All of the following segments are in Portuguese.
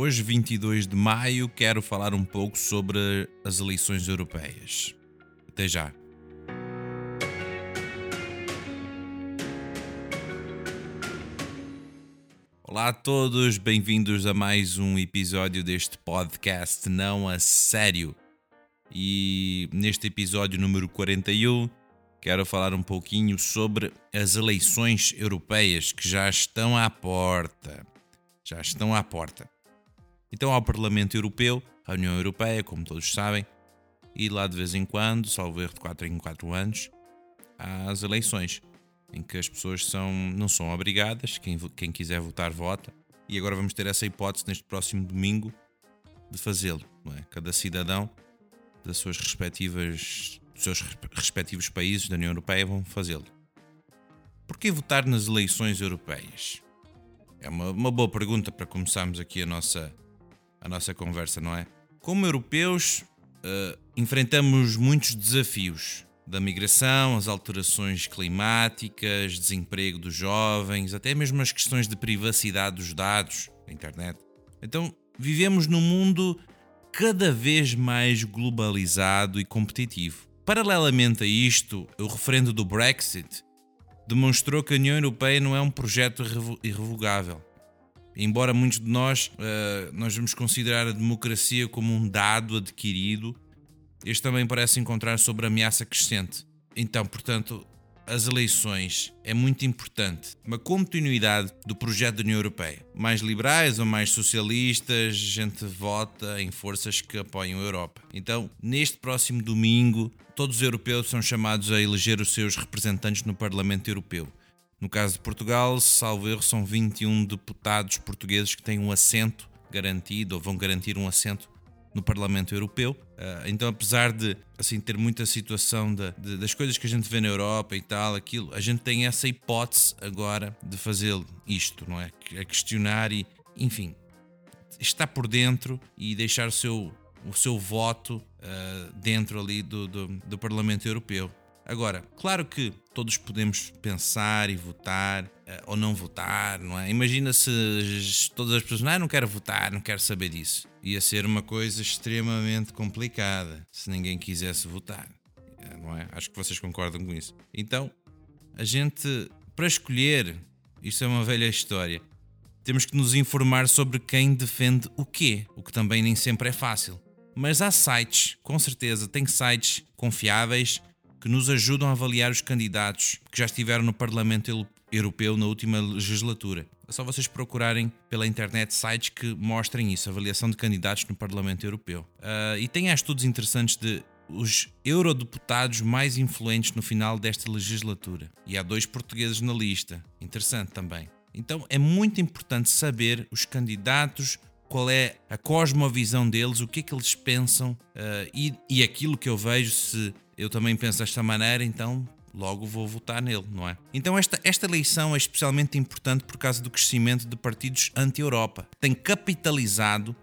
Hoje, 22 de maio, quero falar um pouco sobre as eleições europeias. Até já. Olá a todos, bem-vindos a mais um episódio deste podcast Não a Sério. E neste episódio número 41 quero falar um pouquinho sobre as eleições europeias que já estão à porta. Já estão à porta. Então, ao Parlamento Europeu, à União Europeia, como todos sabem, e lá de vez em quando, salvo erro de 4 em 4 anos, há as eleições, em que as pessoas são, não são obrigadas, quem, quem quiser votar, vota, e agora vamos ter essa hipótese neste próximo domingo de fazê-lo. É? Cada cidadão das suas respectivas, dos seus respectivos países da União Europeia vão fazê-lo. Por que votar nas eleições europeias? É uma, uma boa pergunta para começarmos aqui a nossa, a nossa conversa, não é? Como europeus, uh, enfrentamos muitos desafios, da migração, as alterações climáticas, desemprego dos jovens, até mesmo as questões de privacidade dos dados da internet. Então, vivemos num mundo cada vez mais globalizado e competitivo. Paralelamente a isto, o referendo do Brexit demonstrou que a União Europeia não é um projeto irrevogável. Embora muitos de nós, uh, nós vamos considerar a democracia como um dado adquirido, este também parece encontrar sobre ameaça crescente. Então, portanto, as eleições é muito importante. Uma continuidade do projeto da União Europeia. Mais liberais ou mais socialistas, gente vota em forças que apoiam a Europa. Então, neste próximo domingo, todos os europeus são chamados a eleger os seus representantes no Parlamento Europeu. No caso de Portugal, salvo erro, são 21 deputados portugueses que têm um assento garantido ou vão garantir um assento no Parlamento Europeu. Uh, então, apesar de assim ter muita situação de, de, das coisas que a gente vê na Europa e tal, aquilo, a gente tem essa hipótese agora de fazer isto, não é? A questionar e, enfim, estar por dentro e deixar o seu, o seu voto uh, dentro ali do, do, do Parlamento Europeu. Agora, claro que todos podemos pensar e votar uh, ou não votar, não é? Imagina se todas as pessoas, não, não quero votar, não quero saber disso. Ia ser uma coisa extremamente complicada se ninguém quisesse votar, eh, não é? Acho que vocês concordam com isso. Então, a gente, para escolher, isto é uma velha história, temos que nos informar sobre quem defende o quê, o que também nem sempre é fácil. Mas há sites, com certeza, tem sites confiáveis que nos ajudam a avaliar os candidatos que já estiveram no Parlamento Europeu na última legislatura. É só vocês procurarem pela internet sites que mostrem isso, avaliação de candidatos no Parlamento Europeu. Uh, e tem estudos interessantes de os eurodeputados mais influentes no final desta legislatura. E há dois portugueses na lista. Interessante também. Então é muito importante saber os candidatos, qual é a cosmovisão deles, o que é que eles pensam uh, e, e aquilo que eu vejo se eu também penso desta maneira, então logo vou votar nele, não é? Então esta, esta eleição é especialmente importante por causa do crescimento de partidos anti-Europa. Tem capitalizado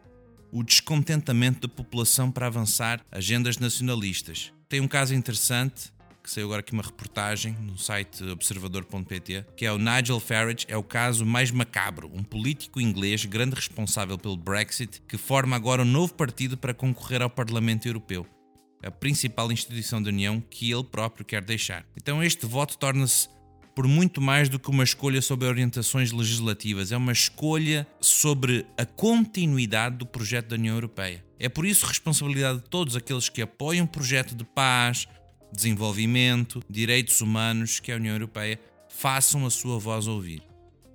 o descontentamento da população para avançar agendas nacionalistas. Tem um caso interessante que saiu agora aqui uma reportagem no site observador.pt, que é o Nigel Farage, é o caso mais macabro, um político inglês grande responsável pelo Brexit, que forma agora um novo partido para concorrer ao Parlamento Europeu a principal instituição da União que ele próprio quer deixar. Então este voto torna-se por muito mais do que uma escolha sobre orientações legislativas, é uma escolha sobre a continuidade do projeto da União Europeia. É por isso responsabilidade de todos aqueles que apoiam o projeto de paz, desenvolvimento, direitos humanos que a União Europeia façam a sua voz ouvir.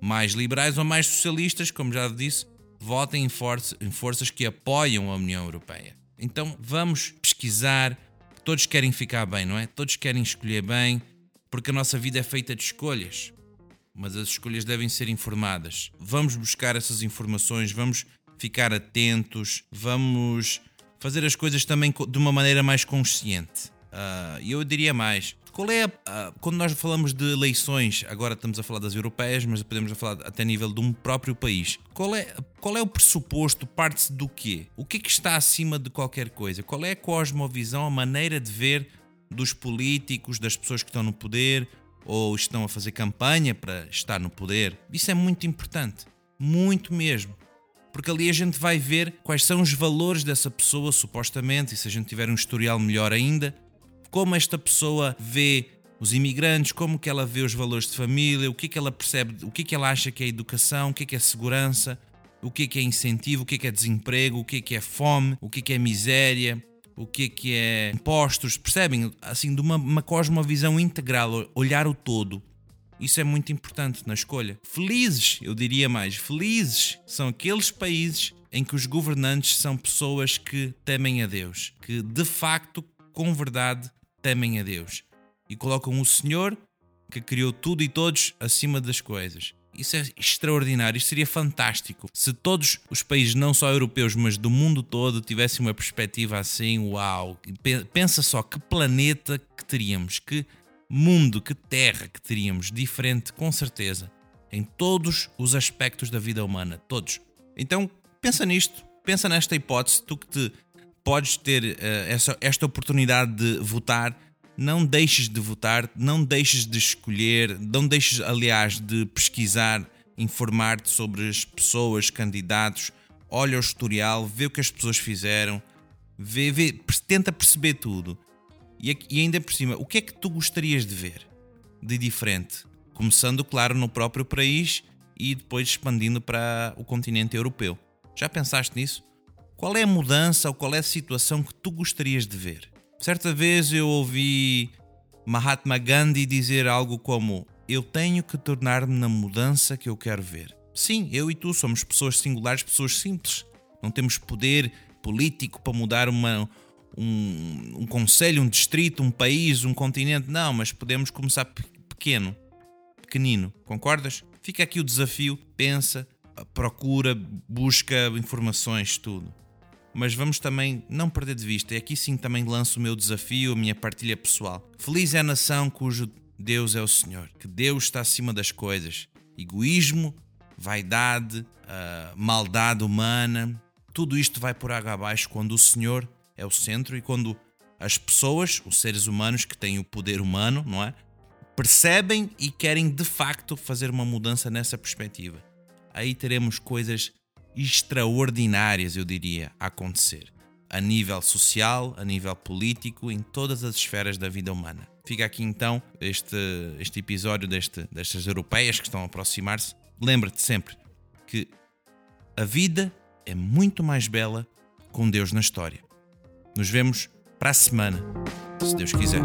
Mais liberais ou mais socialistas, como já disse, votem em, em forças que apoiam a União Europeia. Então vamos pesquisar. Todos querem ficar bem, não é? Todos querem escolher bem, porque a nossa vida é feita de escolhas. mas as escolhas devem ser informadas. Vamos buscar essas informações, vamos ficar atentos, vamos fazer as coisas também de uma maneira mais consciente. Ah, e uh, eu diria mais. Qual é a, uh, quando nós falamos de eleições, agora estamos a falar das europeias, mas podemos falar até a nível de um próprio país. Qual é, qual é o pressuposto? Parte-se do quê? O que é que está acima de qualquer coisa? Qual é a cosmovisão, a maneira de ver dos políticos, das pessoas que estão no poder ou estão a fazer campanha para estar no poder? Isso é muito importante, muito mesmo porque ali a gente vai ver quais são os valores dessa pessoa, supostamente, e se a gente tiver um historial melhor ainda, como esta pessoa vê os imigrantes, como que ela vê os valores de família, o que que ela percebe, o que que ela acha que é educação, o que é que é segurança, o que é que é incentivo, o que é que é desemprego, o que é que é fome, o que é que é miséria, o que é que é impostos, percebem? Assim, de uma, uma cosmovisão integral, olhar o todo. Isso é muito importante na escolha. Felizes, eu diria mais, felizes são aqueles países em que os governantes são pessoas que temem a Deus, que de facto, com verdade, temem a Deus e colocam o Senhor que criou tudo e todos acima das coisas. Isso é extraordinário, isso seria fantástico. Se todos os países, não só europeus, mas do mundo todo, tivessem uma perspectiva assim, uau! Pensa só que planeta que teríamos, que mundo, que terra que teríamos diferente, com certeza, em todos os aspectos da vida humana, todos. Então, pensa nisto, pensa nesta hipótese, tu que te podes ter uh, essa, esta oportunidade de votar, não deixes de votar, não deixes de escolher, não deixes, aliás, de pesquisar, informar-te sobre as pessoas, candidatos, olha o historial, vê o que as pessoas fizeram, vê, vê, tenta perceber tudo. E, e ainda por cima, o que é que tu gostarias de ver de diferente? Começando, claro, no próprio país e depois expandindo para o continente europeu. Já pensaste nisso? Qual é a mudança ou qual é a situação que tu gostarias de ver? Certa vez eu ouvi Mahatma Gandhi dizer algo como: Eu tenho que tornar-me na mudança que eu quero ver. Sim, eu e tu somos pessoas singulares, pessoas simples. Não temos poder político para mudar uma, um, um conselho, um distrito, um país, um continente. Não, mas podemos começar pequeno, pequenino. Concordas? Fica aqui o desafio. Pensa, procura, busca informações, tudo. Mas vamos também não perder de vista, e aqui sim também lanço o meu desafio, a minha partilha pessoal. Feliz é a nação cujo Deus é o Senhor, que Deus está acima das coisas. Egoísmo, vaidade, uh, maldade humana, tudo isto vai por água abaixo quando o Senhor é o centro e quando as pessoas, os seres humanos que têm o poder humano, não é? Percebem e querem de facto fazer uma mudança nessa perspectiva. Aí teremos coisas extraordinárias, eu diria, a acontecer. A nível social, a nível político, em todas as esferas da vida humana. Fica aqui então este, este episódio deste, destas europeias que estão a aproximar-se. Lembra-te sempre que a vida é muito mais bela com Deus na história. Nos vemos para a semana, se Deus quiser.